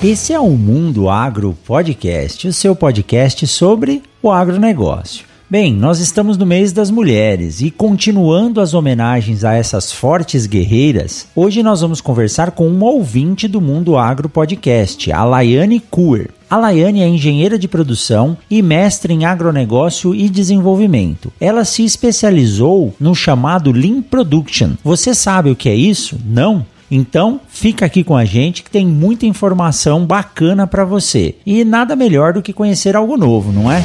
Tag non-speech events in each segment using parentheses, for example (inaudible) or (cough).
Esse é o Mundo Agro Podcast, o seu podcast sobre o agronegócio. Bem, nós estamos no mês das mulheres e continuando as homenagens a essas fortes guerreiras, hoje nós vamos conversar com uma ouvinte do Mundo Agro Podcast, a Laiane Kuer. A Laiane é engenheira de produção e mestre em agronegócio e desenvolvimento. Ela se especializou no chamado Lean Production. Você sabe o que é isso? Não? Então, fica aqui com a gente que tem muita informação bacana para você. E nada melhor do que conhecer algo novo, não é?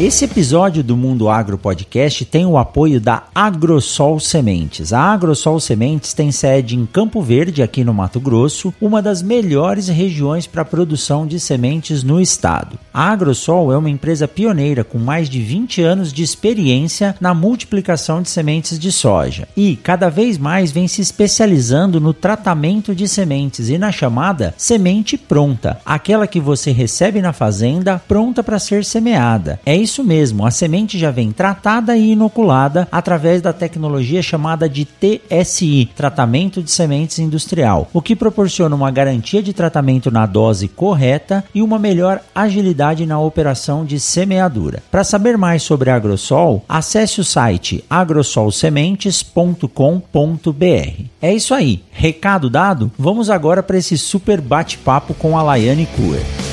Esse episódio do Mundo Agro Podcast tem o apoio da Agrosol Sementes. A Agrosol Sementes tem sede em Campo Verde, aqui no Mato Grosso, uma das melhores regiões para produção de sementes no estado. A Agrosol é uma empresa pioneira com mais de 20 anos de experiência na multiplicação de sementes de soja e cada vez mais vem se especializando no tratamento de sementes e na chamada semente pronta, aquela que você recebe na fazenda pronta para ser semeada. É isso mesmo, a semente já vem tratada e inoculada através da tecnologia chamada de TSI, tratamento de sementes industrial, o que proporciona uma garantia de tratamento na dose correta e uma melhor agilidade na operação de semeadura. Para saber mais sobre Agrosol, acesse o site agrosolsementes.com.br. É isso aí, recado dado? Vamos agora para esse super bate-papo com a Laiane Kuer.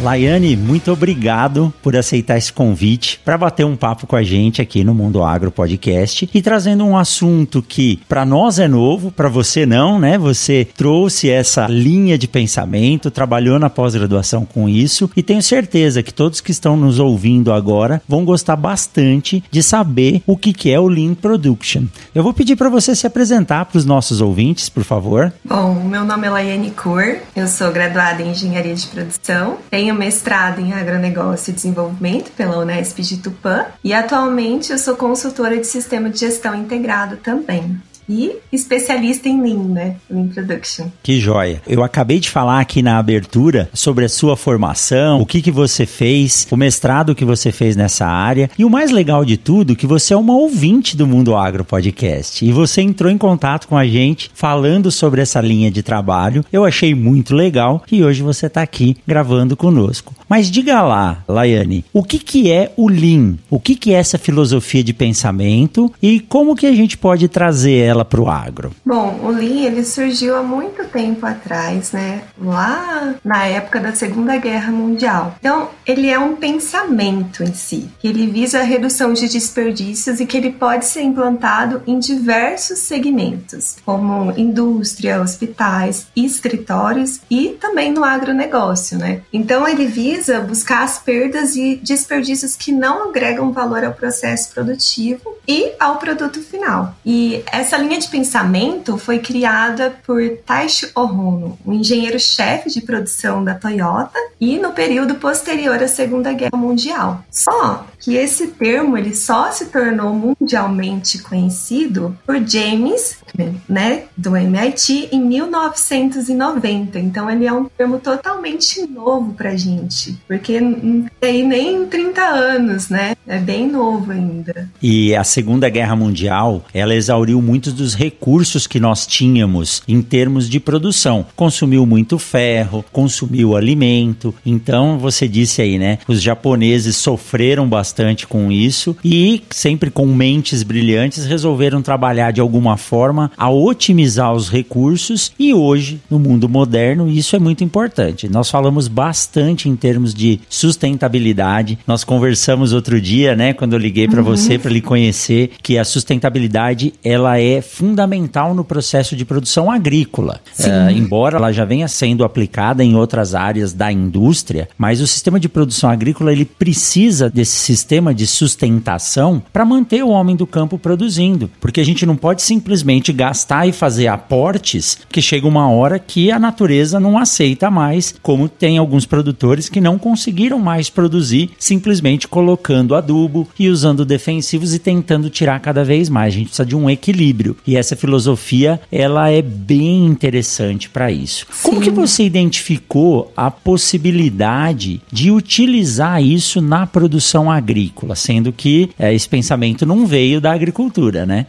Laiane, muito obrigado por aceitar esse convite para bater um papo com a gente aqui no Mundo Agro Podcast e trazendo um assunto que para nós é novo, para você não, né? Você trouxe essa linha de pensamento, trabalhou na pós-graduação com isso e tenho certeza que todos que estão nos ouvindo agora vão gostar bastante de saber o que que é o Lean Production. Eu vou pedir para você se apresentar para os nossos ouvintes, por favor. Bom, meu nome é Laiane Cor, eu sou graduada em Engenharia de Produção, tenho mestrado em agronegócio e desenvolvimento pela Unesp de Tupã e atualmente eu sou consultora de sistema de gestão integrado também e especialista em Lean, né? Lean Production. Que joia. Eu acabei de falar aqui na abertura sobre a sua formação, o que, que você fez, o mestrado que você fez nessa área. E o mais legal de tudo, que você é uma ouvinte do Mundo Agro Podcast. E você entrou em contato com a gente falando sobre essa linha de trabalho. Eu achei muito legal e hoje você está aqui gravando conosco. Mas diga lá, Laiane, o que, que é o Lean? O que, que é essa filosofia de pensamento e como que a gente pode trazer ela para o agro? Bom, o Lean ele surgiu há muito tempo atrás, né? Lá na época da Segunda Guerra Mundial. Então, ele é um pensamento em si, que ele visa a redução de desperdícios e que ele pode ser implantado em diversos segmentos, como indústria, hospitais, escritórios e também no agronegócio, né? Então, ele visa buscar as perdas e desperdícios que não agregam valor ao processo produtivo e ao produto final. E essa linha de pensamento foi criada por Taishi Ohono, um engenheiro-chefe de produção da Toyota, e no período posterior à Segunda Guerra Mundial. Só que esse termo ele só se tornou mundialmente conhecido por James, né, do MIT, em 1990. Então ele é um termo totalmente novo pra gente, porque não tem nem 30 anos, né? É bem novo ainda. E a Segunda Guerra Mundial, ela exauriu muitos dos recursos que nós tínhamos em termos de produção. Consumiu muito ferro, consumiu alimento. Então, você disse aí, né? Os japoneses sofreram bastante com isso e, sempre com mentes brilhantes, resolveram trabalhar de alguma forma a otimizar os recursos. E hoje, no mundo moderno, isso é muito importante. Nós falamos bastante em termos termos de sustentabilidade. Nós conversamos outro dia, né, quando eu liguei para uhum. você para lhe conhecer que a sustentabilidade ela é fundamental no processo de produção agrícola. Uh, embora ela já venha sendo aplicada em outras áreas da indústria, mas o sistema de produção agrícola ele precisa desse sistema de sustentação para manter o homem do campo produzindo, porque a gente não pode simplesmente gastar e fazer aportes que chega uma hora que a natureza não aceita mais, como tem alguns produtores que não conseguiram mais produzir simplesmente colocando adubo e usando defensivos e tentando tirar cada vez mais. A gente precisa de um equilíbrio e essa filosofia ela é bem interessante para isso. Sim. Como que você identificou a possibilidade de utilizar isso na produção agrícola, sendo que é, esse pensamento não veio da agricultura, né?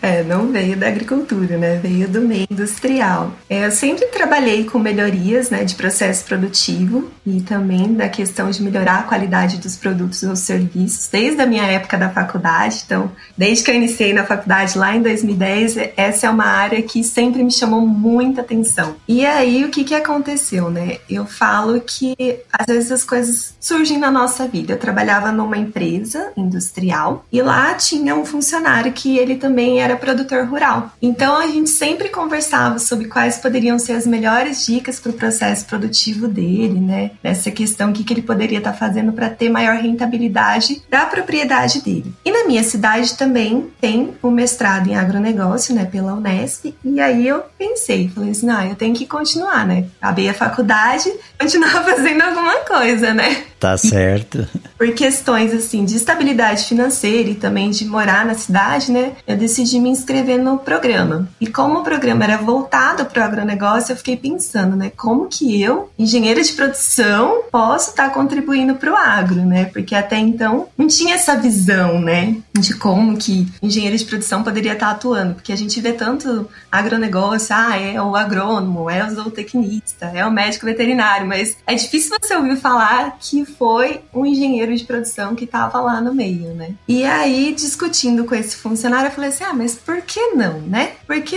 É, não veio da agricultura, né? Veio do meio industrial. É, eu sempre trabalhei com melhorias, né, de processo produtivo e também da questão de melhorar a qualidade dos produtos ou serviços desde a minha época da faculdade. Então, desde que eu iniciei na faculdade lá em 2010, essa é uma área que sempre me chamou muita atenção. E aí, o que que aconteceu, né? Eu falo que às vezes as coisas surgem na nossa vida. Eu trabalhava numa empresa industrial e lá tinha um funcionário que ele também era produtor rural. Então a gente sempre conversava sobre quais poderiam ser as melhores dicas para o processo produtivo dele, né? Nessa questão, o que, que ele poderia estar tá fazendo para ter maior rentabilidade da propriedade dele. E na minha cidade também tem o mestrado em agronegócio, né, pela Unesp. E aí eu pensei, falei assim, não, eu tenho que continuar, né? Acabei a faculdade, (laughs) continuar fazendo alguma coisa, né? Tá certo. Por questões assim de estabilidade financeira e também de morar na cidade, né? Eu decidi me inscrever no programa. E como o programa era voltado para o agronegócio, eu fiquei pensando, né? Como que eu, engenheira de produção, posso estar tá contribuindo para o agro, né? Porque até então não tinha essa visão, né? De como que engenheiro de produção poderia estar tá atuando. Porque a gente vê tanto agronegócio, ah, é o agrônomo, é o zootecnista, é o médico veterinário, mas é difícil você ouvir falar que foi um engenheiro de produção que estava lá no meio, né? E aí, discutindo com esse funcionário, eu falei assim: ah, mas por que não, né? Por que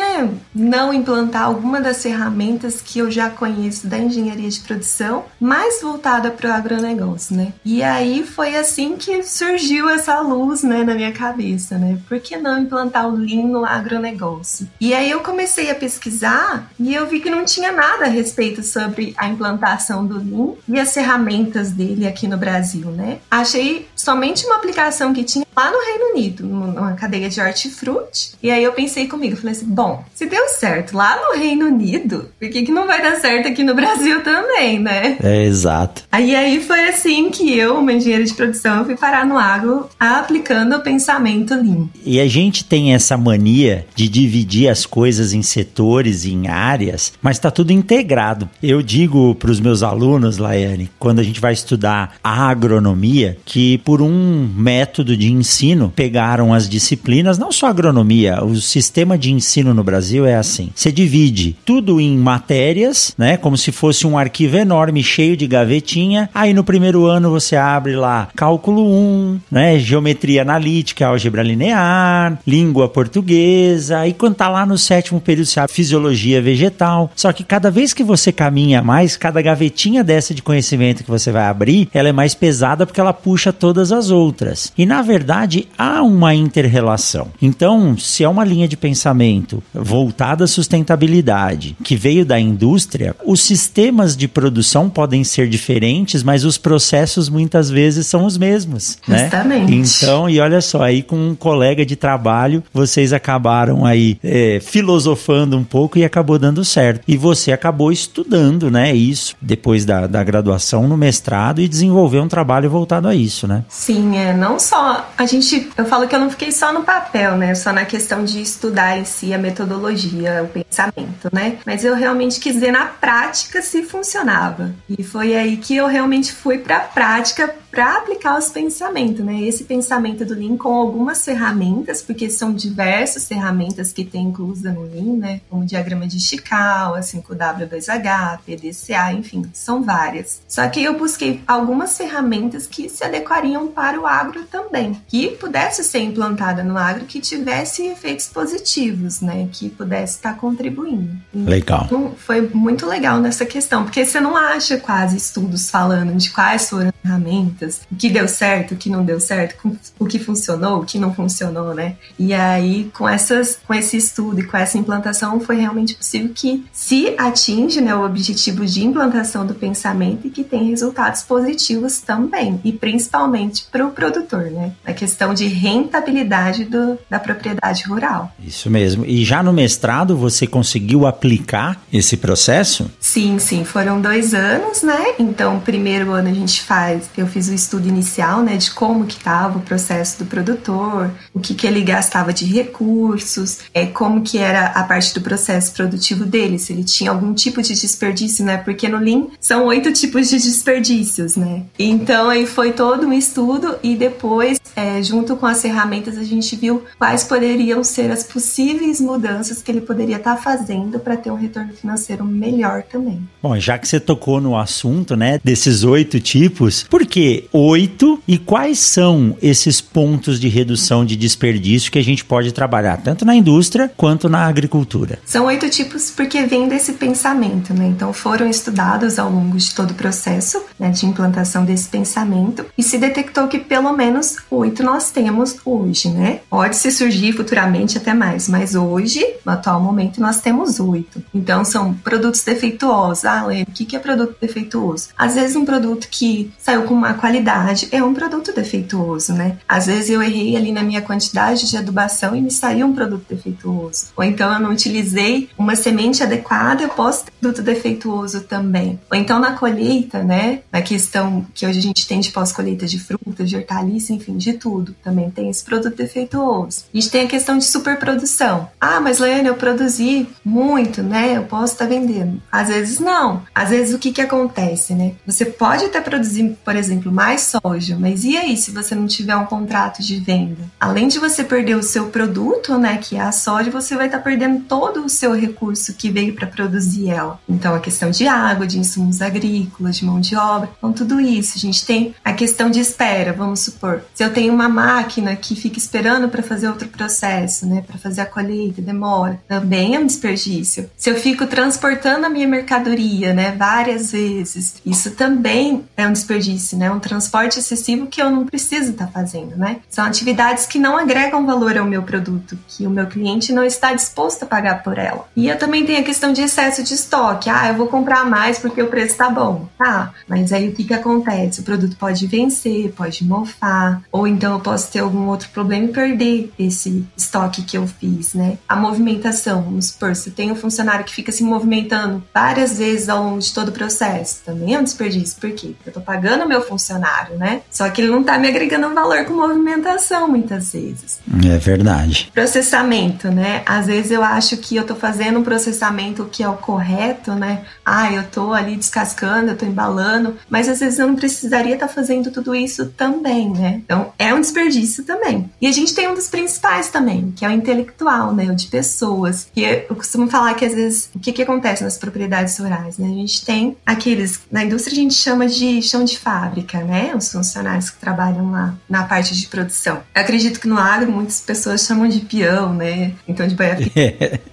não implantar alguma das ferramentas que eu já conheço da engenharia de produção, mais voltada para o agronegócio, né? E aí foi assim que surgiu essa luz, né, na minha cabeça, né? Por que não implantar o Lean no agronegócio? E aí eu comecei a pesquisar e eu vi que não tinha nada a respeito sobre a implantação do Lean e as ferramentas dele aqui no Brasil, né? Achei somente uma aplicação que tinha lá no Reino Unido, numa cadeia de hortifruti. E aí eu pensei comigo, falei assim, bom, se deu certo lá no Reino Unido, por que, que não vai dar certo aqui no Brasil também, né? É, exato. Aí aí foi assim que eu, uma engenheira de produção, fui parar no agro aplicando o pensamento Lean. E a gente tem essa mania de dividir as coisas em setores, em áreas, mas tá tudo integrado. Eu digo para os meus alunos, Laiane, quando a gente vai estudar a agronomia, que por um método de ensino pegaram as disciplinas, não só agronomia, o sistema de ensino no Brasil é assim. Você divide tudo em matérias, né, como se fosse um arquivo enorme cheio de gavetinha. Aí no primeiro ano você abre lá cálculo 1, né, geometria analítica, álgebra linear, língua portuguesa. E quando tá lá no sétimo período você abre fisiologia vegetal. Só que cada vez que você caminha mais, cada gavetinha dessa de conhecimento que você vai abrir, ela é mais pesada porque ela puxa todas as outras. E na verdade há uma inter-relação. Então, se é uma linha de pensamento voltada à sustentabilidade que veio da indústria, os sistemas de produção podem ser diferentes, mas os processos muitas vezes são os mesmos. Né? Justamente. Então, e olha só, aí com um colega de trabalho, vocês acabaram aí é, filosofando um pouco e acabou dando certo. E você acabou estudando, né? Isso depois da, da graduação no mestrado e desenvolver um trabalho voltado a isso, né? Sim, é. Não só. A gente. Eu falo que eu não fiquei só no papel, né? Só na questão de estudar em si a metodologia, o pensamento, né? Mas eu realmente quis ver na prática se funcionava. E foi aí que eu realmente fui para a prática para aplicar os pensamentos, né? Esse pensamento do Lean com algumas ferramentas, porque são diversas ferramentas que tem inclusa no Lean, né? Como o diagrama de Chicago, a 5W2H, PDCA, enfim, são várias. Só que eu busquei algumas ferramentas que se adequariam para o agro também, que que pudesse ser implantada no agro que tivesse efeitos positivos, né? Que pudesse estar contribuindo. Legal. Então, foi muito legal nessa questão, porque você não acha quase estudos falando de quais foram as ferramentas, o que deu certo, o que não deu certo, o que funcionou, o que não funcionou, né? E aí, com, essas, com esse estudo e com essa implantação, foi realmente possível que se atinge né, o objetivo de implantação do pensamento e que tem resultados positivos também, e principalmente para o produtor, né? A questão de rentabilidade do, da propriedade rural. Isso mesmo. E já no mestrado você conseguiu aplicar esse processo? Sim, sim. Foram dois anos, né? Então, primeiro ano a gente faz, eu fiz o estudo inicial, né, de como que estava o processo do produtor, o que que ele gastava de recursos, é como que era a parte do processo produtivo dele, se ele tinha algum tipo de desperdício, né? Porque no Lean são oito tipos de desperdícios, né? Então aí foi todo um estudo e depois, é, junto com as ferramentas, a gente viu quais poderiam ser as possíveis mudanças que ele poderia estar tá fazendo para ter um retorno financeiro melhor também. Bom, já que você tocou no assunto, né, desses oito tipos, por que oito e quais são esses pontos de redução de desperdício que a gente pode trabalhar tanto na indústria quanto na agricultura? São oito tipos porque vem desse pensamento, né? Então foram estudados ao longo de todo o processo né, de implantação desse pensamento e se detectou que pelo menos oito nós temos hoje, né? Pode se surgir futuramente até mais, mas hoje, no atual momento, nós temos oito. Então são produtos defeituosos. Ah, Lê, o que é produto defeituoso? Às vezes um produto que saiu com má qualidade é um produto defeituoso, né? Às vezes eu errei ali na minha quantidade de adubação e me saiu um produto defeituoso. Ou então eu não utilizei uma semente adequada, eu posso ter produto defeituoso também. Ou então na colheita, né? Na questão que hoje a gente tem de pós-colheita de frutas, de hortaliça, enfim, de tudo. Também tem esse produto defeituoso. A gente tem a questão de superprodução. Ah, mas Leane, eu produzi muito, né? Eu posso estar vendendo. Às vezes não. Às vezes o que que acontece, né? Você pode até produzir, por exemplo, mais soja, mas e aí se você não tiver um contrato de venda? Além de você perder o seu produto, né, que é a soja, você vai estar perdendo todo o seu recurso que veio para produzir ela. Então a questão de água, de insumos agrícolas, de mão de obra, então tudo isso. A gente tem a questão de espera, vamos supor. Se eu tenho uma máquina que fica esperando para fazer outro processo, né, para fazer a colheita, demora, também é um desperdício. Se eu fico transportando a minha mercadoria, né, várias vezes, isso também é um desperdício, né, um transporte excessivo que eu não preciso estar tá fazendo, né? São atividades que não agregam valor ao meu produto, que o meu cliente não está disposto a pagar por ela. E eu também tenho a questão de excesso de estoque. Ah, eu vou comprar mais porque o preço está bom. Tá, mas aí o que que acontece? O produto pode vencer, pode mofar, ou então eu posso ter algum outro problema e perder esse estoque que eu fiz, né? A movimentação, vamos supor, se tem um funcionário que fica se movimentando várias vezes ao longo de todo o processo, também é um desperdício. Por quê? Porque eu tô pagando meu funcionário, né? Só que ele não tá me agregando valor com movimentação muitas vezes. É verdade. Processamento, né? Às vezes eu acho que eu tô fazendo um processamento que é o correto, né? Ah, eu tô ali descascando, eu tô embalando, mas às vezes eu não precisaria estar tá fazendo tudo isso também, né? Então é um desperdício também. E a gente tem um dos principais também, que é o intelectual, né? O de pessoas. Que eu costumo falar que às vezes o que, que acontece nas propriedades rurais, né? A gente tem aqueles, na indústria a gente chama de chão de fábrica, né? Os funcionários que trabalham lá na parte de produção. Eu acredito que no agro muitas pessoas chamam de peão, né? Então de banha (laughs)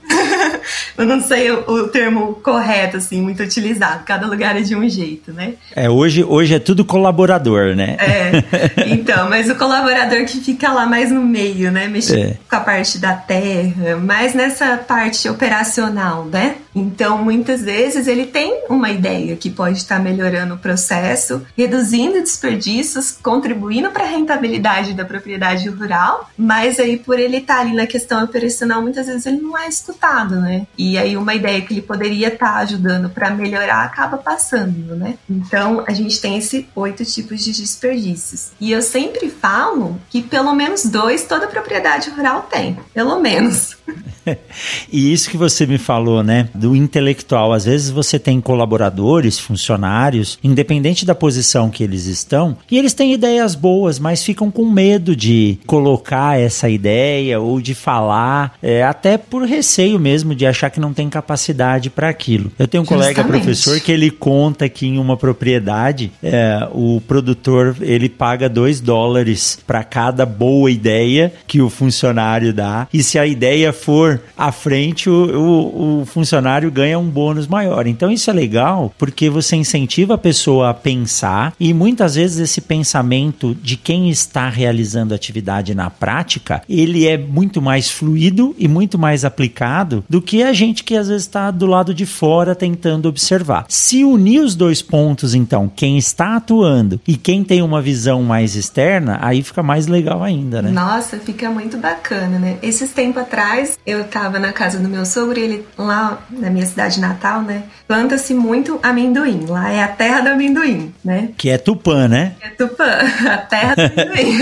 (laughs) eu não sei o, o, termo correto, assim, muito utilizado. Cada lugar é de um jeito, né? É, hoje, hoje é tudo colaborador, né? É, (laughs) então, mas o colaborador que fica lá mais no meio, né? Mexendo é. com a parte da terra, mais nessa parte operacional, né? Então, muitas vezes ele tem uma ideia que pode estar melhorando o processo, reduzindo desperdícios, contribuindo para a rentabilidade da propriedade rural, mas aí por ele estar ali na questão operacional, muitas vezes ele não é escutado, né? E aí uma ideia que ele poderia estar ajudando para melhorar acaba passando, né? Então, a gente tem esses oito tipos de desperdícios. E eu sempre falo que pelo menos dois toda propriedade rural tem, pelo menos. (laughs) e isso que você me falou, né, do intelectual. Às vezes você tem colaboradores, funcionários, independente da posição que eles estão, e eles têm ideias boas, mas ficam com medo de colocar essa ideia ou de falar, é, até por receio mesmo de achar que não tem capacidade para aquilo. Eu tenho um Justamente. colega professor que ele conta que em uma propriedade é, o produtor ele paga dois dólares para cada boa ideia que o funcionário dá e se a ideia for à frente, o, o, o funcionário ganha um bônus maior. Então isso é legal porque você incentiva a pessoa a pensar e muitas vezes esse pensamento de quem está realizando a atividade na prática, ele é muito mais fluido e muito mais aplicado do que a gente que às vezes está do lado de fora tentando observar. Se unir os dois pontos, então, quem está atuando e quem tem uma visão mais externa, aí fica mais legal ainda, né? Nossa, fica muito bacana, né? Esses tempos atrás, eu tava na casa do meu sogro e ele, lá na minha cidade natal, né? Planta-se muito amendoim. Lá é a terra do amendoim, né? Que é Tupã, né? É Tupã, (laughs) a terra do amendoim.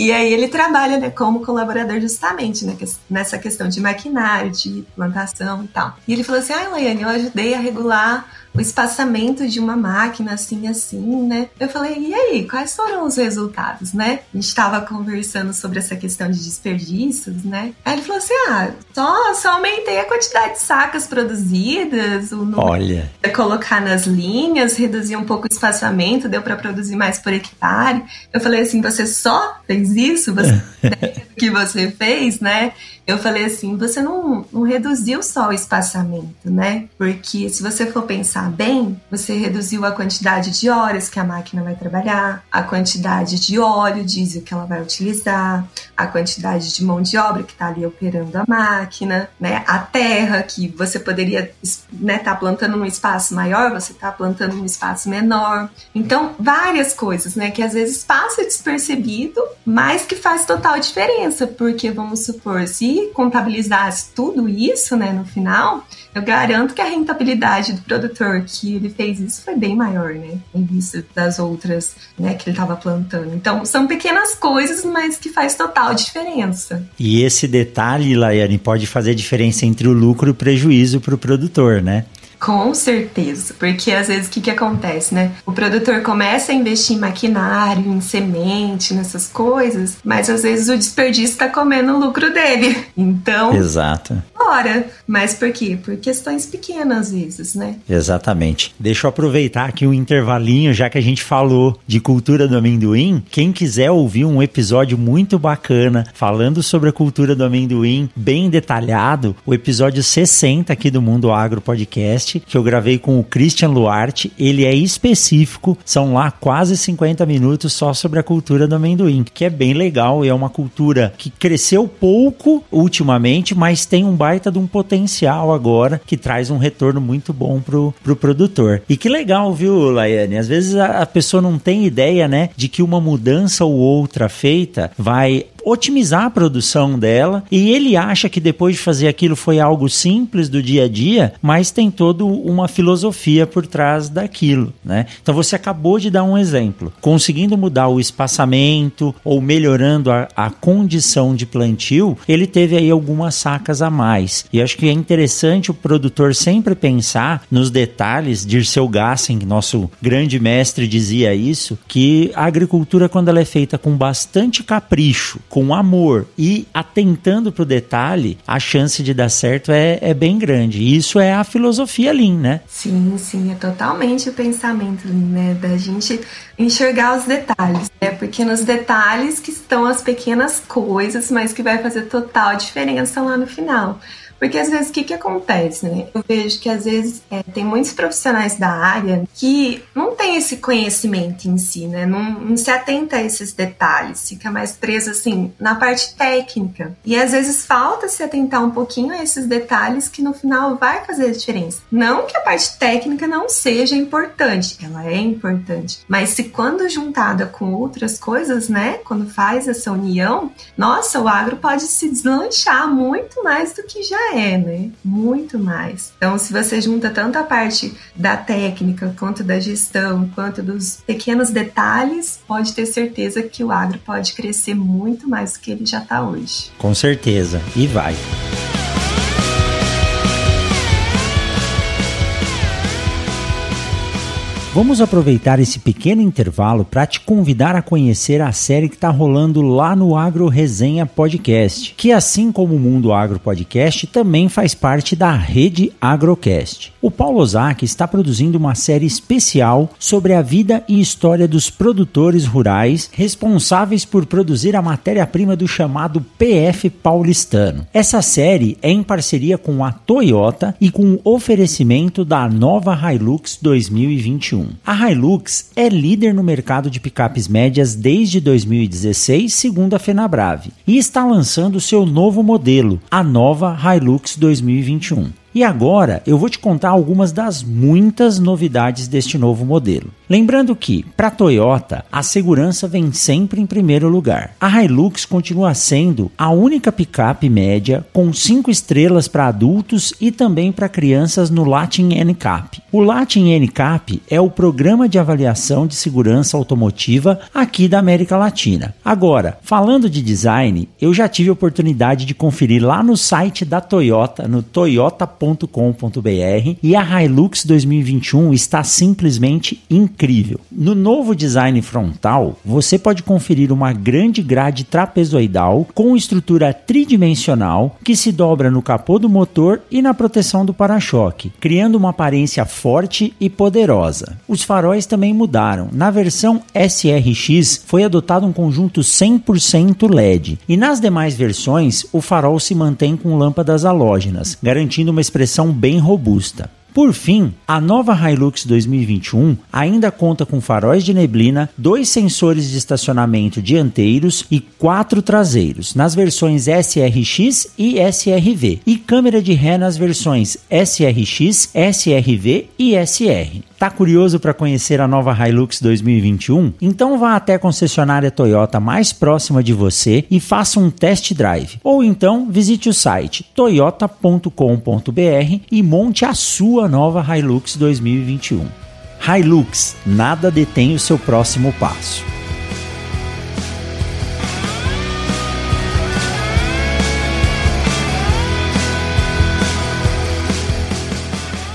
E aí ele trabalha, né, como colaborador justamente né, nessa questão de maquinário, de plantação e tal. E ele falou assim, ah, Laiane, eu ajudei a regular o espaçamento de uma máquina assim, assim, né? Eu falei, e aí, quais foram os resultados, né? A gente estava conversando sobre essa questão de desperdícios, né? Aí ele falou assim: ah, só, só aumentei a quantidade de sacas produzidas, o número Olha. Colocar nas linhas, reduzir um pouco o espaçamento, deu para produzir mais por hectare. Eu falei assim: você só fez isso? Você (laughs) que você fez, né? Eu falei assim: você não, não reduziu só o espaçamento, né? Porque se você for pensar bem, você reduziu a quantidade de horas que a máquina vai trabalhar, a quantidade de óleo, diesel que ela vai utilizar, a quantidade de mão de obra que está ali operando a máquina, né? A terra que você poderia né, tá plantando num espaço maior, você está plantando num espaço menor. Então, várias coisas, né? Que às vezes passa despercebido, mas que faz total diferença, porque vamos supor, se contabilizasse tudo isso, né, no final, eu garanto que a rentabilidade do produtor que ele fez isso foi bem maior, né, em vista das outras, né, que ele estava plantando. Então, são pequenas coisas, mas que faz total diferença. E esse detalhe, Laiane, pode fazer diferença entre o lucro e o prejuízo para o produtor, né? Com certeza, porque às vezes o que, que acontece, né? O produtor começa a investir em maquinário, em semente, nessas coisas, mas às vezes o desperdício está comendo o lucro dele. (laughs) Então. Exato. Bora. Mas por quê? Por questões pequenas às vezes, né? Exatamente. Deixa eu aproveitar aqui um intervalinho, já que a gente falou de cultura do amendoim. Quem quiser ouvir um episódio muito bacana falando sobre a cultura do amendoim, bem detalhado, o episódio 60 aqui do Mundo Agro Podcast que eu gravei com o Christian Luarte. Ele é específico, são lá quase 50 minutos só sobre a cultura do amendoim, que é bem legal e é uma cultura que cresceu pouco ultimamente, mas tem um baita de um potencial agora que traz um retorno muito bom pro, pro produtor. E que legal, viu, Laiane? Às vezes a, a pessoa não tem ideia, né, de que uma mudança ou outra feita vai otimizar a produção dela e ele acha que depois de fazer aquilo foi algo simples do dia a dia, mas tem toda uma filosofia por trás daquilo, né? Então você acabou de dar um exemplo, conseguindo mudar o espaçamento ou melhorando a, a condição de plantio, ele teve aí algumas sacas a mais. E acho que é interessante o produtor sempre pensar nos detalhes. Dirceu Gassen, nosso grande mestre, dizia isso, que a agricultura quando ela é feita com bastante capricho, com amor e atentando para o detalhe, a chance de dar certo é, é bem grande. Isso é a filosofia Lean, né? Sim, sim, é totalmente o pensamento Lean, né? Da gente enxergar os detalhes, né? Porque nos detalhes que estão as pequenas coisas, mas que vai fazer total diferença lá no final. Porque às vezes o que, que acontece, né? Eu vejo que às vezes é, tem muitos profissionais da área que não tem esse conhecimento em si, né? Não, não se atenta a esses detalhes, fica mais preso assim na parte técnica. E às vezes falta se atentar um pouquinho a esses detalhes que no final vai fazer a diferença. Não que a parte técnica não seja importante, ela é importante, mas se quando juntada com outras coisas, né? Quando faz essa união, nossa, o agro pode se deslanchar muito mais do que já é, né? Muito mais. Então, se você junta tanto a parte da técnica, quanto da gestão, quanto dos pequenos detalhes, pode ter certeza que o agro pode crescer muito mais do que ele já está hoje. Com certeza. E vai. Vamos aproveitar esse pequeno intervalo para te convidar a conhecer a série que está rolando lá no Agro Resenha Podcast, que assim como o Mundo Agro Podcast também faz parte da rede Agrocast. O Paulo Ozaki está produzindo uma série especial sobre a vida e história dos produtores rurais responsáveis por produzir a matéria-prima do chamado PF paulistano. Essa série é em parceria com a Toyota e com o oferecimento da nova Hilux 2021. 2021. A Hilux é líder no mercado de picapes médias desde 2016, segundo a Fenabrave, e está lançando seu novo modelo, a nova Hilux 2021. E agora eu vou te contar algumas das muitas novidades deste novo modelo. Lembrando que, para a Toyota, a segurança vem sempre em primeiro lugar. A Hilux continua sendo a única picape média com 5 estrelas para adultos e também para crianças no Latin NCAP. O Latin NCAP é o programa de avaliação de segurança automotiva aqui da América Latina. Agora, falando de design, eu já tive a oportunidade de conferir lá no site da Toyota, no toyota.com.br, e a Hilux 2021 está simplesmente incrível incrível. No novo design frontal, você pode conferir uma grande grade trapezoidal com estrutura tridimensional que se dobra no capô do motor e na proteção do para-choque, criando uma aparência forte e poderosa. Os faróis também mudaram. Na versão SRX foi adotado um conjunto 100% LED e nas demais versões o farol se mantém com lâmpadas halógenas, garantindo uma expressão bem robusta. Por fim, a nova Hilux 2021 ainda conta com faróis de neblina, dois sensores de estacionamento dianteiros e quatro traseiros, nas versões SRX e SRV, e câmera de ré nas versões SRX, SRV e SR. Tá curioso para conhecer a nova Hilux 2021? Então vá até a concessionária Toyota mais próxima de você e faça um test drive. Ou então visite o site toyota.com.br e monte a sua nova Hilux 2021. Hilux, nada detém o seu próximo passo.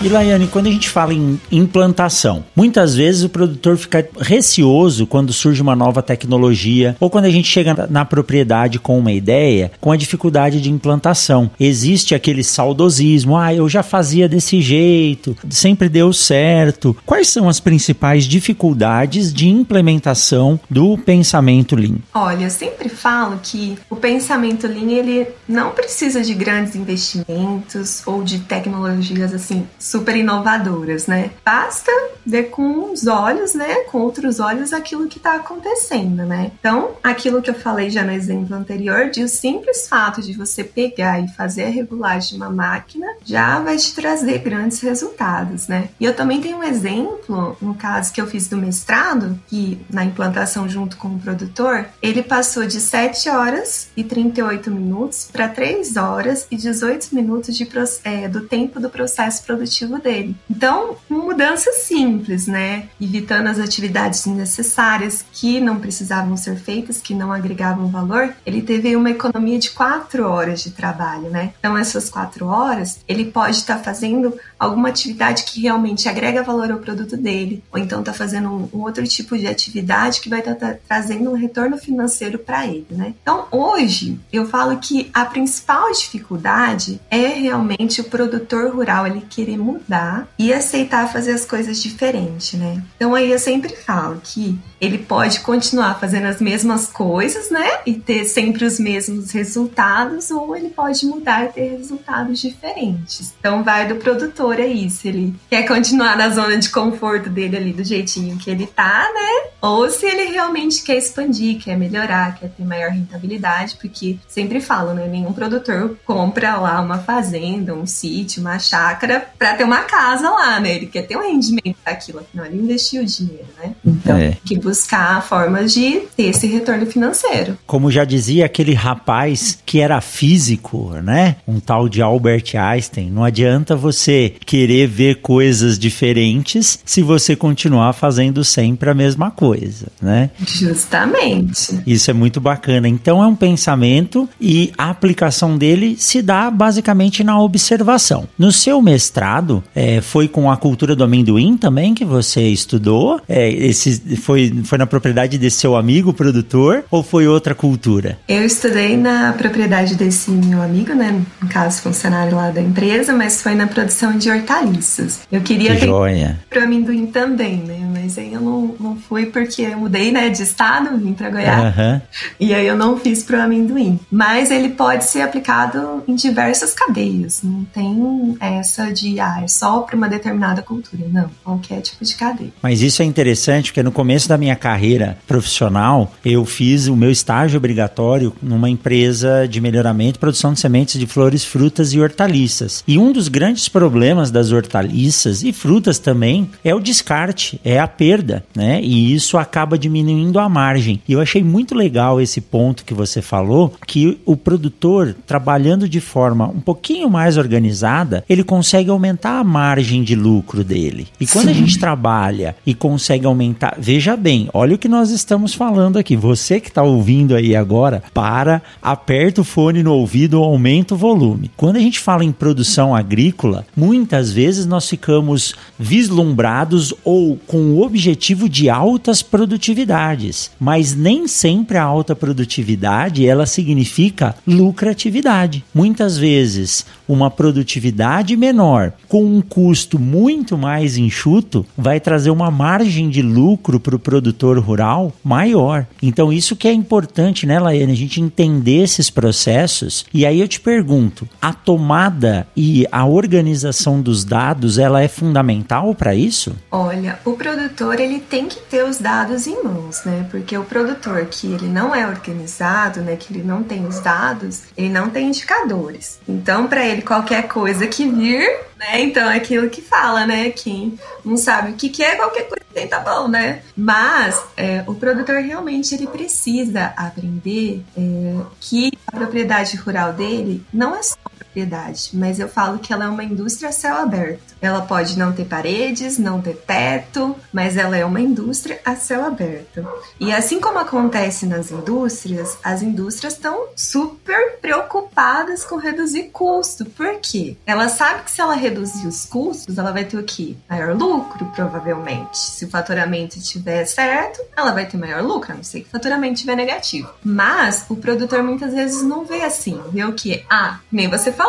E Laiane, quando a gente fala em implantação, muitas vezes o produtor fica receoso quando surge uma nova tecnologia ou quando a gente chega na propriedade com uma ideia, com a dificuldade de implantação. Existe aquele saudosismo, ah, eu já fazia desse jeito, sempre deu certo. Quais são as principais dificuldades de implementação do pensamento Lean? Olha, eu sempre falo que o pensamento Lean ele não precisa de grandes investimentos ou de tecnologias assim super inovadoras, né? Basta ver com os olhos, né, com outros olhos aquilo que está acontecendo, né? Então, aquilo que eu falei já no exemplo anterior, de o simples fato de você pegar e fazer a regulagem de uma máquina já vai te trazer grandes resultados, né? E eu também tenho um exemplo, no caso que eu fiz do mestrado, que na implantação junto com o produtor, ele passou de 7 horas e 38 minutos para 3 horas e 18 minutos de, é, do tempo do processo produtivo dele. Então, uma mudança sim simples, né? Evitando as atividades desnecessárias que não precisavam ser feitas, que não agregavam valor, ele teve uma economia de quatro horas de trabalho, né? Então, essas quatro horas, ele pode estar tá fazendo alguma atividade que realmente agrega valor ao produto dele, ou então está fazendo um, um, outro tipo de atividade que vai estar tá, tá, trazendo um retorno financeiro para ele, né? Então, hoje, eu falo que a principal dificuldade é realmente o produtor rural ele querer mudar e aceitar fazer as coisas diferente, né? Então, aí eu sempre falo que ele pode continuar fazendo as mesmas coisas, né? E ter sempre os mesmos resultados, ou ele pode mudar e ter resultados diferentes. Então, vai do produtor é isso. Ele quer continuar na zona de conforto dele ali, do jeitinho que ele tá, né? Ou se ele realmente quer expandir, quer melhorar, quer ter maior rentabilidade, porque sempre falo, né? Nenhum produtor compra lá uma fazenda, um sítio, uma chácara para ter uma casa lá, né? Ele quer ter um rendimento daquilo, afinal ele investiu o dinheiro, né? Então, é. que buscar formas de ter esse retorno financeiro. Como já dizia aquele rapaz que era físico, né? Um tal de Albert Einstein, não adianta você querer ver coisas diferentes se você continuar fazendo sempre a mesma coisa, né? Justamente. Isso é muito bacana. Então é um pensamento e a aplicação dele se dá basicamente na observação. No seu mestrado, é, foi com a cultura do amendoim também que você estudou? É, esse foi, foi na propriedade desse seu amigo produtor ou foi outra cultura? Eu estudei na propriedade desse meu amigo, né? No caso, funcionário lá da empresa, mas foi na produção de hortaliças. Eu queria que ter pro amendoim também, né? Mas aí eu não, não fui porque eu mudei, né, de estado, vim pra Goiás. Uhum. E aí eu não fiz pro amendoim. Mas ele pode ser aplicado em diversas cadeias. Não tem essa de, ah, é só para uma determinada cultura. Não, qualquer tipo de cadeia. Mas isso é interessante porque no começo da minha carreira profissional, eu fiz o meu estágio obrigatório numa empresa de melhoramento e produção de sementes de flores, frutas e hortaliças. E um dos grandes problemas das hortaliças e frutas também é o descarte, é a perda, né? E isso acaba diminuindo a margem. E eu achei muito legal esse ponto que você falou, que o produtor trabalhando de forma um pouquinho mais organizada, ele consegue aumentar a margem de lucro dele. E quando Sim. a gente trabalha e consegue aumentar, veja bem, olha o que nós estamos falando aqui. Você que está ouvindo aí agora, para, aperta o fone no ouvido, aumenta o volume. Quando a gente fala em produção agrícola, muitas vezes nós ficamos vislumbrados ou com o objetivo de altas produtividades, mas nem sempre a alta produtividade ela significa lucratividade. Muitas vezes uma produtividade menor com um custo muito mais enxuto vai trazer uma margem de lucro para o produtor rural maior. Então isso que é importante, né, Laiane, a gente entender esses processos. E aí eu te pergunto, a tomada e a organização dos dados, ela é fundamental para isso? Olha, o produtor ele tem que ter os dados em mãos, né? Porque o produtor que ele não é organizado, né, que ele não tem os dados, ele não tem indicadores. Então, para ele qualquer coisa que vir, né? Então é aquilo que fala, né? Quem não sabe o que, que é, qualquer coisa tem, tá bom, né? Mas é, o produtor realmente ele precisa aprender é, que a propriedade rural dele não é só propriedade, mas eu falo que ela é uma indústria a céu aberto. Ela pode não ter paredes, não ter teto, mas ela é uma indústria a céu aberto. E assim como acontece nas indústrias, as indústrias estão super preocupadas com reduzir custo. Por quê? Ela sabe que se ela reduzir os custos, ela vai ter o quê? Maior lucro, provavelmente. Se o faturamento estiver certo, ela vai ter maior lucro, a não ser que o faturamento estiver negativo. Mas o produtor muitas vezes não vê assim. Vê o quê? Ah, nem você falou,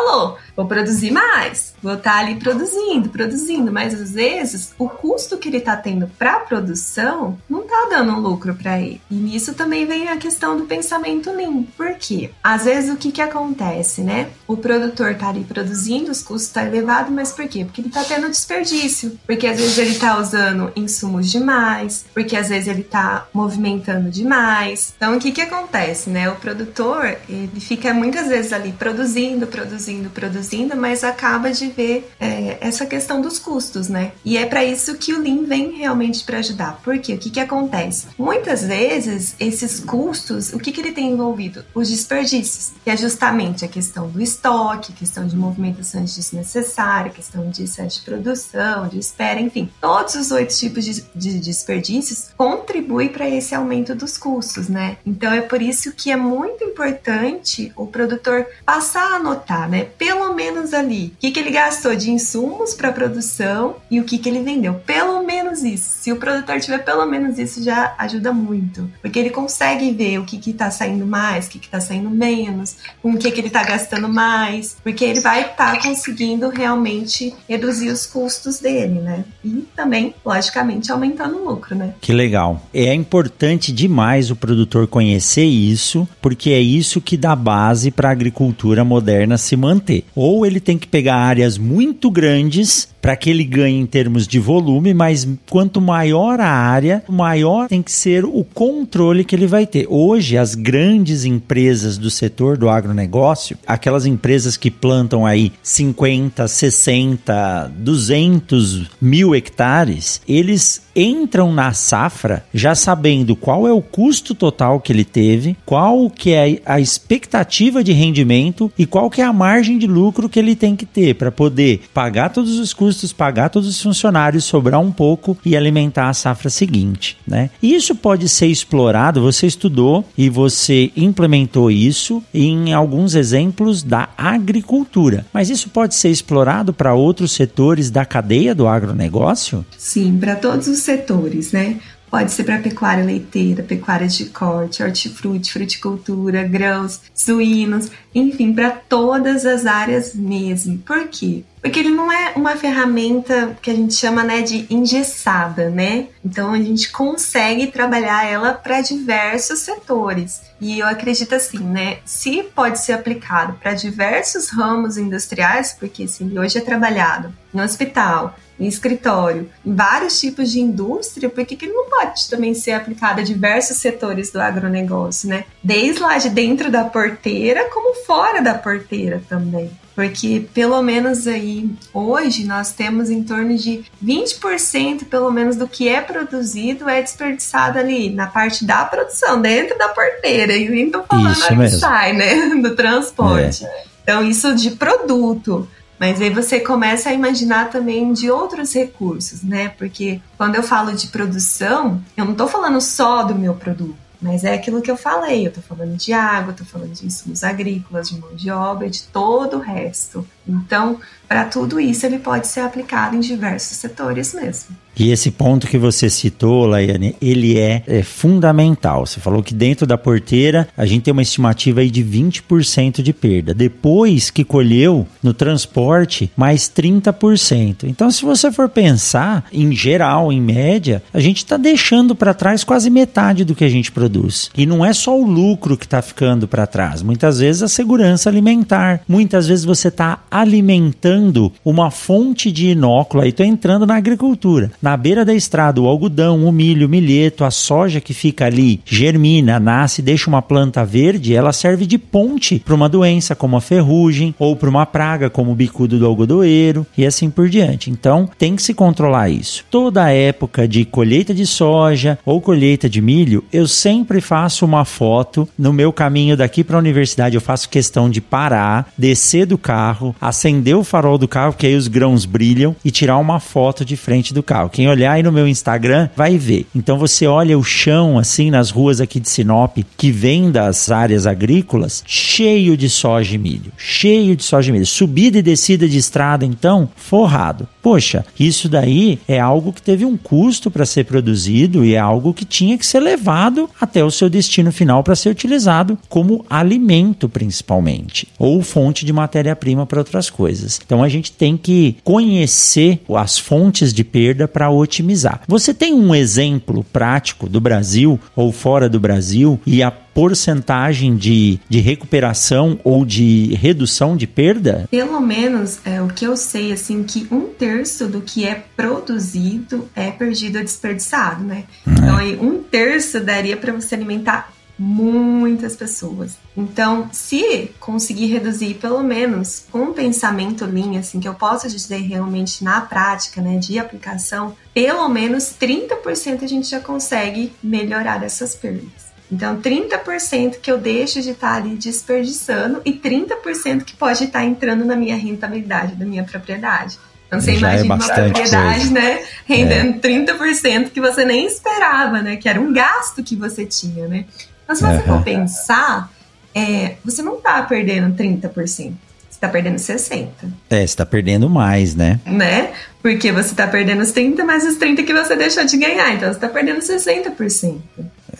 vou produzir mais, vou estar tá ali produzindo produzindo, mas às vezes o custo que ele está tendo para produção não está dando lucro para ele. E nisso também vem a questão do pensamento lean. Por quê? Às vezes o que que acontece, né? O produtor está ali produzindo, os custos estão tá elevados, mas por quê? Porque ele está tendo desperdício. Porque às vezes ele está usando insumos demais, porque às vezes ele está movimentando demais. Então o que que acontece, né? O produtor, ele fica muitas vezes ali produzindo, produzindo, produzindo, mas acaba de ver é, essa questão dos custos, né? E é para isso que o Lean vem realmente para ajudar. Porque o que, que acontece? Muitas vezes, esses custos, o que, que ele tem envolvido? Os desperdícios, que é justamente a questão do estoque, questão de movimentação desnecessária, questão de excesso de produção, de espera, enfim. Todos os oito tipos de, de desperdícios contribuem para esse aumento dos custos, né? Então é por isso que é muito importante o produtor passar a anotar, né? Pelo menos ali, o que, que ele gastou de insumos para produção e o que, que ele vendeu. Pelo menos isso. Se o produtor tiver pelo menos isso, já ajuda muito. Porque ele consegue ver o que, que tá saindo mais, o que, que tá saindo menos, com o que, que ele tá gastando mais. Porque ele vai estar tá conseguindo realmente reduzir os custos dele, né? E também, logicamente, aumentando o lucro, né? Que legal. É importante demais o produtor conhecer isso, porque é isso que dá base para a agricultura moderna se manter. Ou ele tem que pegar áreas muito grandes para que ele ganhe em termos de volume, mas quanto maior a área, maior tem que ser o controle que ele vai ter. Hoje, as grandes empresas do setor do agronegócio, aquelas empresas que plantam aí 50, 60, 200 mil hectares, eles entram na safra já sabendo qual é o custo total que ele teve, qual que é a expectativa de rendimento e qual que é a margem de lucro que ele tem que ter para poder pagar todos os custos custos, pagar todos os funcionários, sobrar um pouco e alimentar a safra seguinte, né? E isso pode ser explorado, você estudou e você implementou isso em alguns exemplos da agricultura. Mas isso pode ser explorado para outros setores da cadeia do agronegócio? Sim, para todos os setores, né? Pode ser para pecuária leiteira, pecuária de corte, hortifruti, fruticultura, grãos, suínos, enfim, para todas as áreas mesmo. Por quê? Porque ele não é uma ferramenta que a gente chama né, de engessada, né? Então a gente consegue trabalhar ela para diversos setores. E eu acredito assim, né? Se pode ser aplicado para diversos ramos industriais, porque se ele hoje é trabalhado no hospital, em escritório, em vários tipos de indústria, por que ele não pode também ser aplicado a diversos setores do agronegócio, né? Desde lá de dentro da porteira, como fora da porteira também. Porque pelo menos aí hoje nós temos em torno de 20% pelo menos do que é produzido é desperdiçado ali na parte da produção, dentro da porteira. E nem tô falando isso que sai, né? (laughs) Do transporte. É. Então, isso de produto. Mas aí você começa a imaginar também de outros recursos, né? Porque quando eu falo de produção, eu não estou falando só do meu produto, mas é aquilo que eu falei. Eu estou falando de água, estou falando de insumos agrícolas, de mão de obra, de todo o resto. Então, para tudo isso, ele pode ser aplicado em diversos setores mesmo. E esse ponto que você citou, Laiane, ele é, é, fundamental. Você falou que dentro da porteira a gente tem uma estimativa aí de 20% de perda. Depois que colheu no transporte, mais 30%. Então, se você for pensar, em geral, em média, a gente está deixando para trás quase metade do que a gente produz. E não é só o lucro que está ficando para trás. Muitas vezes a segurança alimentar. Muitas vezes você está alimentando uma fonte de inóculo. Aí estou entrando na agricultura na beira da estrada, o algodão, o milho, o milheto, a soja que fica ali germina, nasce, deixa uma planta verde, ela serve de ponte para uma doença como a ferrugem ou para uma praga como o bicudo do algodoeiro e assim por diante. Então, tem que se controlar isso. Toda época de colheita de soja ou colheita de milho, eu sempre faço uma foto no meu caminho daqui para a universidade. Eu faço questão de parar, descer do carro, acender o farol do carro, que aí os grãos brilham e tirar uma foto de frente do carro. Quem olhar aí no meu Instagram vai ver. Então você olha o chão assim nas ruas aqui de Sinop que vem das áreas agrícolas, cheio de soja e milho, cheio de soja e milho. Subida e descida de estrada então, forrado. Poxa, isso daí é algo que teve um custo para ser produzido e é algo que tinha que ser levado até o seu destino final para ser utilizado como alimento principalmente ou fonte de matéria-prima para outras coisas. Então a gente tem que conhecer as fontes de perda para otimizar. Você tem um exemplo prático do Brasil ou fora do Brasil e a porcentagem de, de recuperação ou de redução de perda? Pelo menos é o que eu sei, assim, que um terço do que é produzido é perdido ou desperdiçado, né? Hum. Então, aí, um terço daria para você alimentar muitas pessoas. Então, se conseguir reduzir pelo menos um pensamento linha, assim, que eu posso dizer realmente na prática, né, de aplicação, pelo menos 30% a gente já consegue melhorar essas perdas. Então, 30% que eu deixo de estar ali desperdiçando e 30% que pode estar entrando na minha rentabilidade da minha propriedade. Então você Já é imagina é uma propriedade, coisa. né? Rendendo é. 30% que você nem esperava, né? Que era um gasto que você tinha, né? Mas se você for pensar, é, você não está perdendo 30%. Você está perdendo 60%. É, você está perdendo mais, né? Né? Porque você está perdendo os 30, mais os 30 que você deixou de ganhar. Então você está perdendo 60%.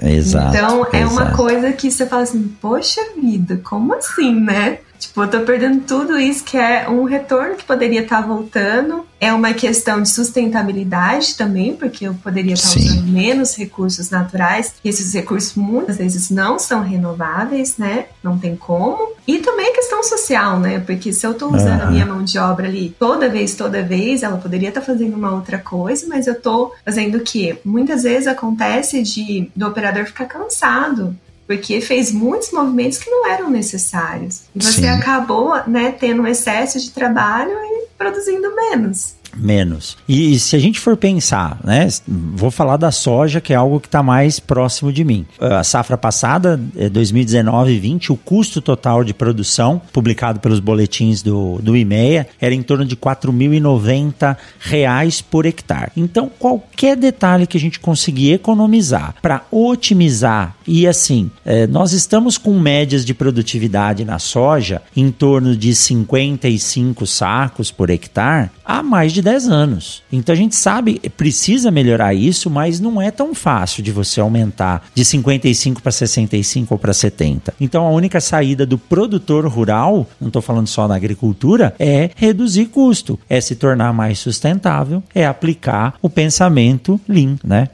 Exato. Então é exato. uma coisa que você fala assim, poxa vida, como assim, né? Tipo, eu tô perdendo tudo isso que é um retorno que poderia estar tá voltando é uma questão de sustentabilidade também, porque eu poderia estar Sim. usando menos recursos naturais, e esses recursos muitas vezes não são renováveis, né? Não tem como. E também a questão social, né? Porque se eu estou usando uhum. a minha mão de obra ali toda vez, toda vez, ela poderia estar tá fazendo uma outra coisa, mas eu estou fazendo o quê? Muitas vezes acontece de do operador ficar cansado porque fez muitos movimentos que não eram necessários. E você Sim. acabou, né, tendo um excesso de trabalho e produzindo menos. Menos. E, se a gente for pensar, né? Vou falar da soja, que é algo que está mais próximo de mim. A safra passada, 2019 e 20, o custo total de produção, publicado pelos boletins do, do IMEA, era em torno de R$ 4.090 por hectare. Então, qualquer detalhe que a gente conseguir economizar para otimizar e assim, é, nós estamos com médias de produtividade na soja em torno de 55 sacos por hectare há mais de 10 anos. Então a gente sabe, precisa melhorar isso, mas não é tão fácil de você aumentar de 55 para 65 ou para 70. Então a única saída do produtor rural, não estou falando só na agricultura, é reduzir custo, é se tornar mais sustentável, é aplicar o pensamento lean, né?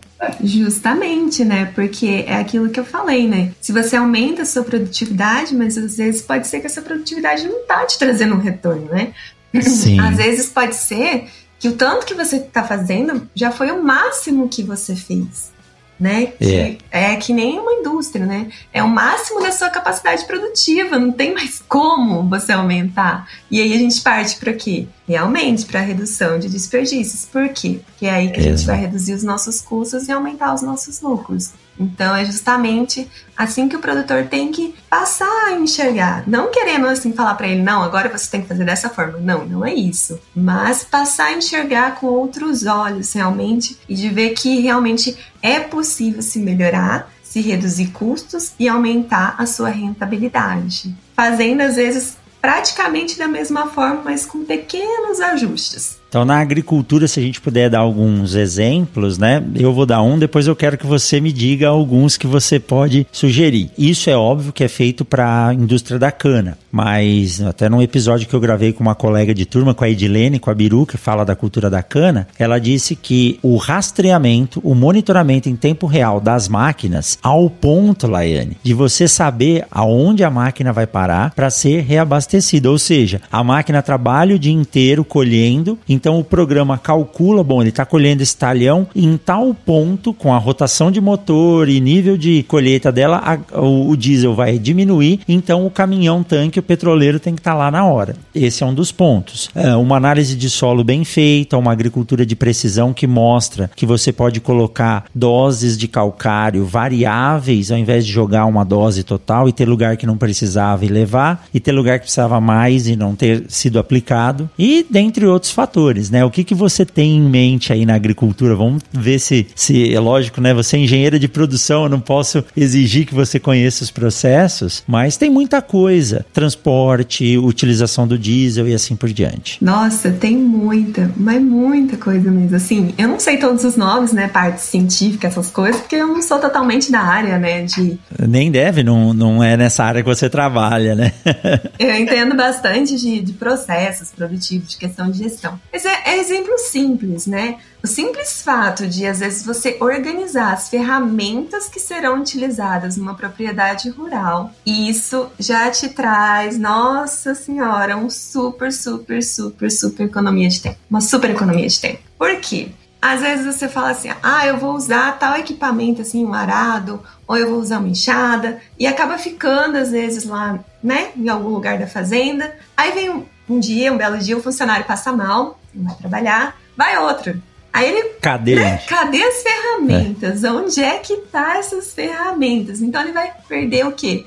Justamente, né? Porque é aquilo que eu falei, né? Se você aumenta a sua produtividade, mas às vezes pode ser que essa produtividade não tá te trazendo um retorno, né? Sim. Às vezes pode ser que o tanto que você está fazendo já foi o máximo que você fez né? Que é. é que nem uma indústria, né? É o máximo da sua capacidade produtiva, não tem mais como você aumentar. E aí a gente parte para quê? Realmente para redução de desperdícios. Por quê? Porque é aí que a gente vai reduzir os nossos custos e aumentar os nossos lucros. Então é justamente assim que o produtor tem que passar a enxergar, não querendo assim falar para ele, não, agora você tem que fazer dessa forma. Não, não é isso. Mas passar a enxergar com outros olhos realmente e de ver que realmente é possível se melhorar, se reduzir custos e aumentar a sua rentabilidade. Fazendo às vezes praticamente da mesma forma, mas com pequenos ajustes. Então, na agricultura, se a gente puder dar alguns exemplos, né? Eu vou dar um, depois eu quero que você me diga alguns que você pode sugerir. Isso é óbvio que é feito para a indústria da cana, mas até num episódio que eu gravei com uma colega de turma, com a Edilene, com a Biru, que fala da cultura da cana, ela disse que o rastreamento, o monitoramento em tempo real das máquinas, ao ponto, Laiane, de você saber aonde a máquina vai parar para ser reabastecida. Ou seja, a máquina trabalha o dia inteiro colhendo, então o programa calcula, bom, ele está colhendo esse talhão em tal ponto, com a rotação de motor e nível de colheita dela, a, o, o, diesel vai diminuir, então o caminhão tanque, o petroleiro tem que estar tá lá na hora. Esse é um dos pontos. É, uma análise de solo bem feita, uma agricultura de precisão que mostra que você pode colocar doses de calcário variáveis ao invés de jogar uma dose total e ter lugar que não precisava e levar, e ter lugar que precisava mais e não ter sido aplicado, e dentre outros fatores né? O que, que você tem em mente aí na agricultura? Vamos ver se, se é lógico, né? Você é engenheira de produção, eu não posso exigir que você conheça os processos, mas tem muita coisa: transporte, utilização do diesel e assim por diante. Nossa, tem muita, mas muita coisa mesmo. Assim, eu não sei todos os nomes, né? Parte científica, essas coisas, porque eu não sou totalmente da área, né? De... Nem deve, não, não é nessa área que você trabalha, né? (laughs) eu entendo bastante de, de processos produtivos, de questão de gestão. Mas é, é exemplo simples, né? O simples fato de, às vezes, você organizar as ferramentas que serão utilizadas numa propriedade rural, isso já te traz, nossa senhora, um super, super, super, super economia de tempo. Uma super economia de tempo. Por quê? Às vezes você fala assim, ah, eu vou usar tal equipamento, assim, um arado, ou eu vou usar uma enxada, e acaba ficando, às vezes, lá, né, em algum lugar da fazenda. Aí vem um, um dia, um belo dia, o funcionário passa mal, não vai trabalhar, vai outro. Aí ele. Cadê? Né, cadê as ferramentas? É. Onde é que tá essas ferramentas? Então ele vai perder o quê?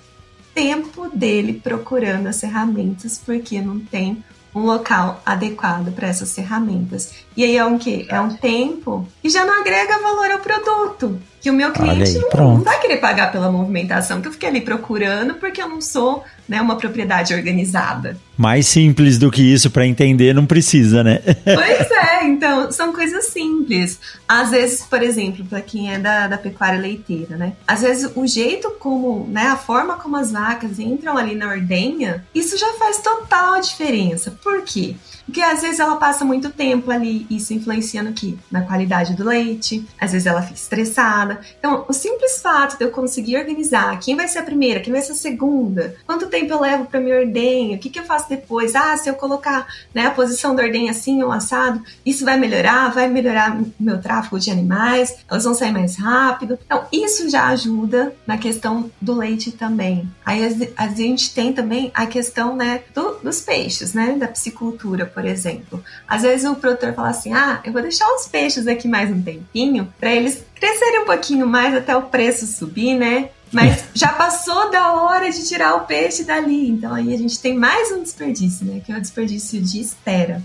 Tempo dele procurando as ferramentas, porque não tem um local adequado para essas ferramentas. E aí é um quê? É um tempo que já não agrega valor ao produto. Que o meu cliente aí, não, não, vai querer pagar pela movimentação que eu fiquei ali procurando porque eu não sou né, uma propriedade organizada. Mais simples do que isso para entender não precisa, né? pois é, então são coisas simples. Às vezes, por exemplo, para quem é da, da pecuária leiteira, né? Às vezes o jeito como, né, a forma como as vacas entram ali na ordenha, isso já faz total diferença. Por quê? Porque às vezes ela passa muito tempo ali, isso influencia no que? Na qualidade do leite, às vezes ela fica estressada. Então, o simples fato de eu conseguir organizar quem vai ser a primeira, quem vai ser a segunda, quanto tempo eu levo para minha ordenha, o que, que eu faço depois? Ah, se eu colocar né, a posição da ordenha assim ou assado, isso vai melhorar, vai melhorar meu tráfego de animais, elas vão sair mais rápido. Então, isso já ajuda na questão do leite também. Aí a gente tem também a questão né, do, dos peixes, né? Da piscicultura, por exemplo. Às vezes o produtor fala assim: ah, eu vou deixar os peixes aqui mais um tempinho para eles crescerem um pouquinho mais até o preço subir, né? Mas (laughs) já passou da hora de tirar o peixe dali. Então aí a gente tem mais um desperdício, né? Que é o desperdício de espera.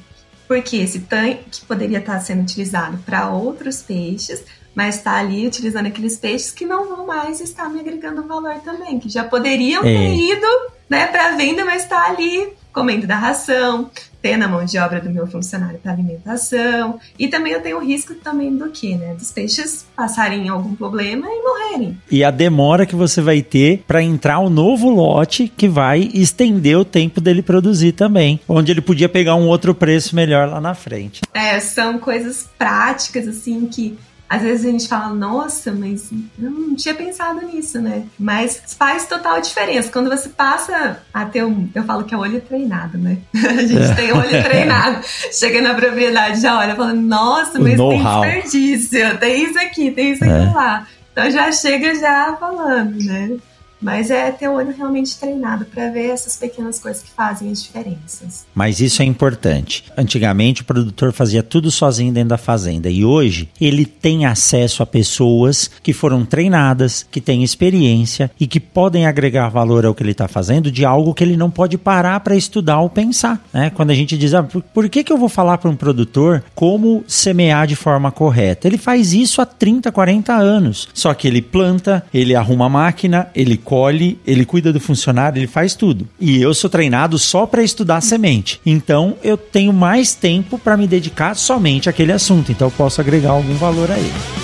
Porque esse tanque poderia estar sendo utilizado para outros peixes, mas está ali utilizando aqueles peixes que não vão mais estar me agregando valor também, que já poderiam é. ter ido né, para venda, mas está ali comendo da ração, tendo a mão de obra do meu funcionário para alimentação. E também eu tenho o risco também do que, né? Dos peixes passarem algum problema e morrerem. E a demora que você vai ter para entrar um novo lote que vai estender o tempo dele produzir também, onde ele podia pegar um outro preço melhor lá na frente. É, são coisas práticas assim que às vezes a gente fala, nossa, mas eu não tinha pensado nisso, né? Mas faz total diferença. Quando você passa a ter um. Eu falo que é olho treinado, né? (laughs) a gente é. tem olho treinado. Chega na propriedade, já olha falando, nossa, mas tem desperdício, tem isso aqui, tem isso aqui é. lá. Então já chega já falando, né? Mas é ter o olho realmente treinado para ver essas pequenas coisas que fazem as diferenças. Mas isso é importante. Antigamente o produtor fazia tudo sozinho dentro da fazenda e hoje ele tem acesso a pessoas que foram treinadas, que têm experiência e que podem agregar valor ao que ele está fazendo de algo que ele não pode parar para estudar ou pensar. Né? Quando a gente diz, ah, por, que, que eu vou falar para um produtor como semear de forma correta? Ele faz isso há 30, 40 anos. Só que ele planta, ele arruma a máquina, ele colhe, ele cuida do funcionário, ele faz tudo. E eu sou treinado só para estudar semente. Então eu tenho mais tempo para me dedicar somente àquele assunto. Então eu posso agregar algum valor a ele.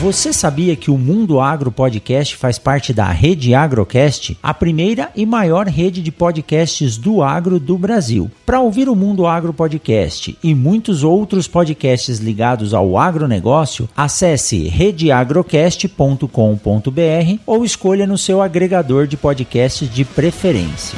Você sabia que o Mundo Agro Podcast faz parte da Rede Agrocast, a primeira e maior rede de podcasts do agro do Brasil? Para ouvir o Mundo Agro Podcast e muitos outros podcasts ligados ao agronegócio, acesse redeagrocast.com.br ou escolha no seu agregador de podcasts de preferência.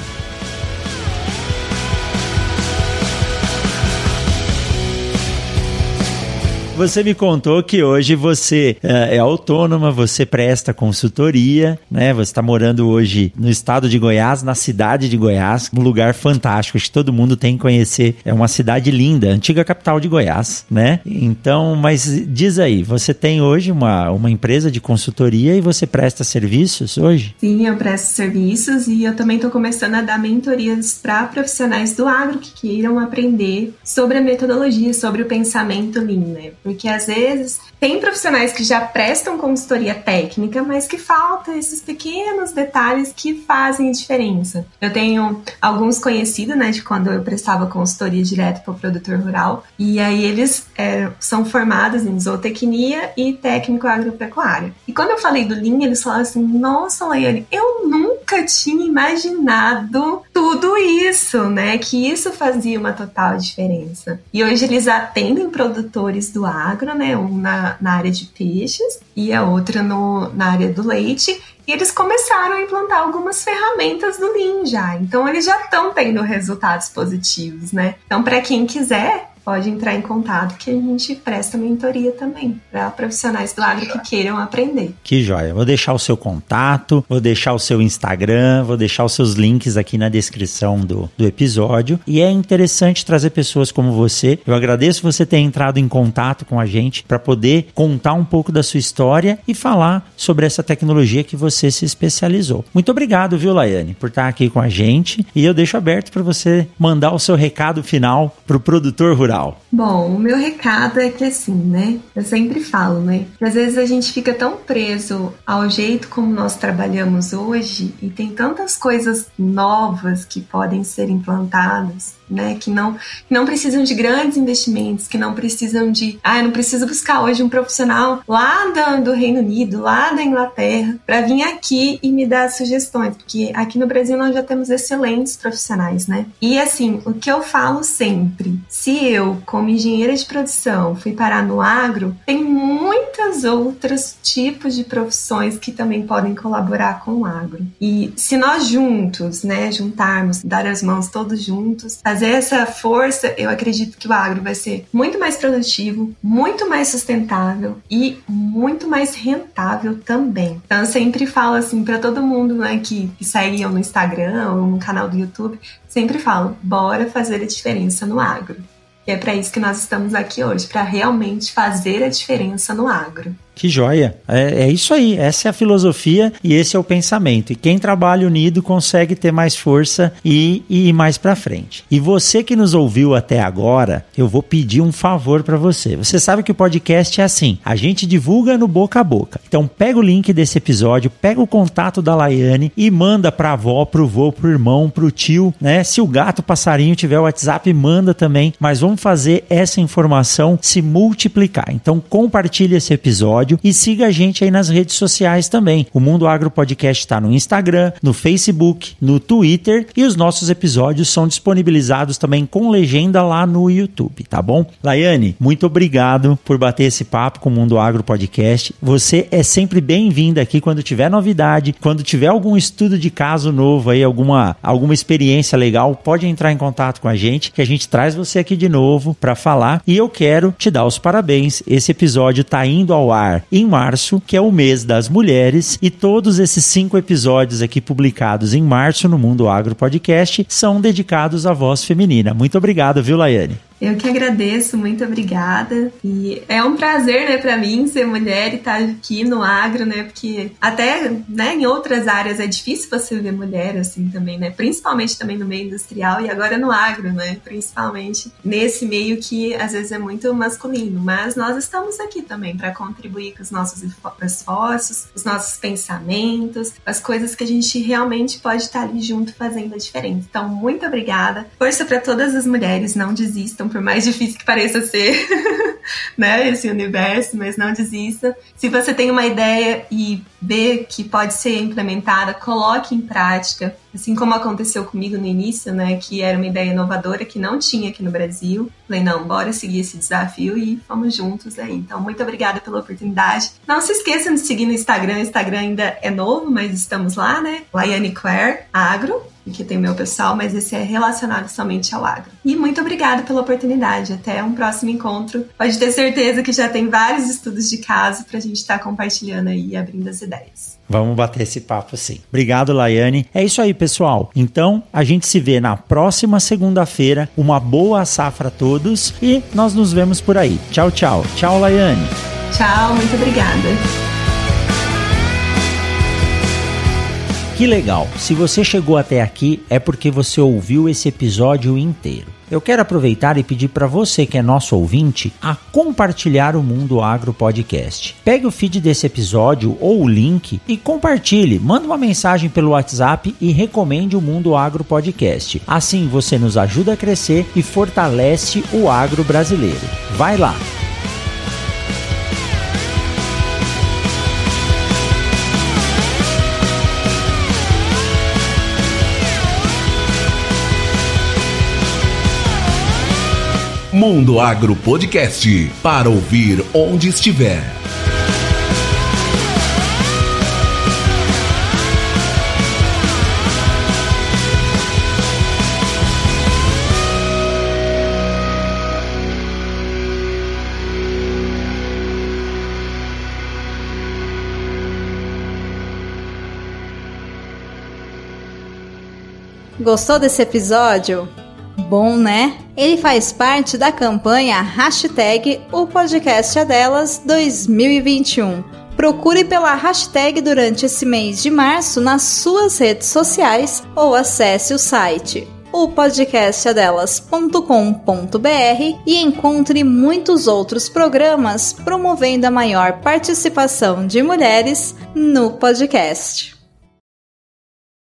Você me contou que hoje você é, é autônoma, você presta consultoria, né? Você está morando hoje no estado de Goiás, na cidade de Goiás, um lugar fantástico, que todo mundo tem que conhecer. É uma cidade linda, antiga capital de Goiás, né? Então, mas diz aí, você tem hoje uma, uma empresa de consultoria e você presta serviços hoje? Sim, eu presto serviços e eu também estou começando a dar mentorias para profissionais do agro que queiram aprender sobre a metodologia, sobre o pensamento Lean, né? Porque às vezes tem profissionais que já prestam consultoria técnica, mas que falta esses pequenos detalhes que fazem diferença. Eu tenho alguns conhecidos, né, de quando eu prestava consultoria direto para o produtor rural, e aí eles é, são formados em zootecnia e técnico agropecuário. E quando eu falei do Lean, eles falaram assim: Nossa, Laiane, eu nunca tinha imaginado tudo isso, né? Que isso fazia uma total diferença. E hoje eles atendem produtores do agro, né? Um na, na área de peixes e a outra no, na área do leite. E eles começaram a implantar algumas ferramentas do Lean já. Então eles já estão tendo resultados positivos, né? Então, para quem quiser, pode entrar em contato que a gente presta mentoria também para profissionais do agro que queiram aprender. Que joia. Vou deixar o seu contato, vou deixar o seu Instagram, vou deixar os seus links aqui na descrição do, do episódio. E é interessante trazer pessoas como você. Eu agradeço você ter entrado em contato com a gente para poder contar um pouco da sua história e falar sobre essa tecnologia que você se especializou. Muito obrigado, viu, Laiane, por estar aqui com a gente. E eu deixo aberto para você mandar o seu recado final para o produtor rural rural? Bom, o meu recado é que assim, né? Eu sempre falo, né? Que às vezes a gente fica tão preso ao jeito como nós trabalhamos hoje e tem tantas coisas novas que podem ser implantadas né? Que não, que não precisam de grandes investimentos, que não precisam de. Ah, eu não preciso buscar hoje um profissional lá do, do Reino Unido, lá da Inglaterra, para vir aqui e me dar sugestões, porque aqui no Brasil nós já temos excelentes profissionais, né? E assim, o que eu falo sempre, se eu como engenheira de produção, fui parar no agro, tem muitas outros tipos de profissões que também podem colaborar com o agro. E se nós juntos, né, juntarmos, dar as mãos todos juntos, fazer essa força, eu acredito que o agro vai ser muito mais produtivo, muito mais sustentável e muito mais rentável também. Então eu sempre falo assim para todo mundo, né, que, que segue eu no Instagram ou no canal do YouTube, sempre falo, bora fazer a diferença no agro. E é para isso que nós estamos aqui hoje, para realmente fazer a diferença no agro. Que joia! É, é, isso aí, essa é a filosofia e esse é o pensamento. E quem trabalha unido consegue ter mais força e, e ir mais para frente. E você que nos ouviu até agora, eu vou pedir um favor para você. Você sabe que o podcast é assim: a gente divulga no boca a boca. Então pega o link desse episódio, pega o contato da Laiane e manda pra avó, pro vô, pro irmão, pro tio, né? Se o gato passarinho tiver o WhatsApp, manda também. Mas vamos fazer essa informação se multiplicar. Então compartilhe esse episódio episódio e siga a gente aí nas redes sociais também. O Mundo Agro Podcast está no Instagram, no Facebook, no Twitter e os nossos episódios são disponibilizados também com legenda lá no YouTube, tá bom? Laiane, muito obrigado por bater esse papo com o Mundo Agro Podcast. Você é sempre bem-vinda aqui quando tiver novidade, quando tiver algum estudo de caso novo aí, alguma, alguma experiência legal, pode entrar em contato com a gente, que a gente traz você aqui de novo para falar. E eu quero te dar os parabéns. Esse episódio está indo ao ar em março, que é o mês das mulheres, e todos esses cinco episódios aqui publicados em março no Mundo Agro Podcast são dedicados à voz feminina. Muito obrigado, viu, Laiane? Eu que agradeço, muito obrigada. E é um prazer, né, para mim ser mulher e estar tá aqui no agro, né? Porque até, né, em outras áreas é difícil você ver mulher assim também, né? Principalmente também no meio industrial e agora no agro, né? Principalmente nesse meio que às vezes é muito masculino, mas nós estamos aqui também para contribuir com os nossos esforços, os nossos pensamentos, as coisas que a gente realmente pode estar ali junto fazendo a diferença. Então, muito obrigada. Força para todas as mulheres, não desistam por mais difícil que pareça ser, (laughs) né, esse universo, mas não desista. Se você tem uma ideia e vê que pode ser implementada, coloque em prática, assim como aconteceu comigo no início, né, que era uma ideia inovadora que não tinha aqui no Brasil. Falei, não, bora seguir esse desafio e vamos juntos aí. Então, muito obrigada pela oportunidade. Não se esqueçam de seguir no Instagram, o Instagram ainda é novo, mas estamos lá, né? Laiane Claire Agro, que tem meu pessoal, mas esse é relacionado somente ao agro. E muito obrigada pela oportunidade. Até um próximo encontro. Pode ter certeza que já tem vários estudos de caso para a gente estar tá compartilhando aí e abrindo as ideias. Vamos bater esse papo sim. Obrigado, Laiane. É isso aí, pessoal. Então, a gente se vê na próxima segunda-feira. Uma boa safra a todos e nós nos vemos por aí. Tchau, tchau. Tchau, Laiane. Tchau, muito obrigada. Que legal! Se você chegou até aqui é porque você ouviu esse episódio inteiro. Eu quero aproveitar e pedir para você que é nosso ouvinte a compartilhar o Mundo Agro Podcast. Pegue o feed desse episódio ou o link e compartilhe. Manda uma mensagem pelo WhatsApp e recomende o Mundo Agro Podcast. Assim você nos ajuda a crescer e fortalece o agro brasileiro. Vai lá! Mundo Agro Podcast para ouvir onde estiver. Gostou desse episódio? Bom, né? Ele faz parte da campanha hashtag O Podcast é Delas 2021. Procure pela hashtag durante esse mês de março nas suas redes sociais ou acesse o site o podcastadelas.com.br e encontre muitos outros programas promovendo a maior participação de mulheres no podcast.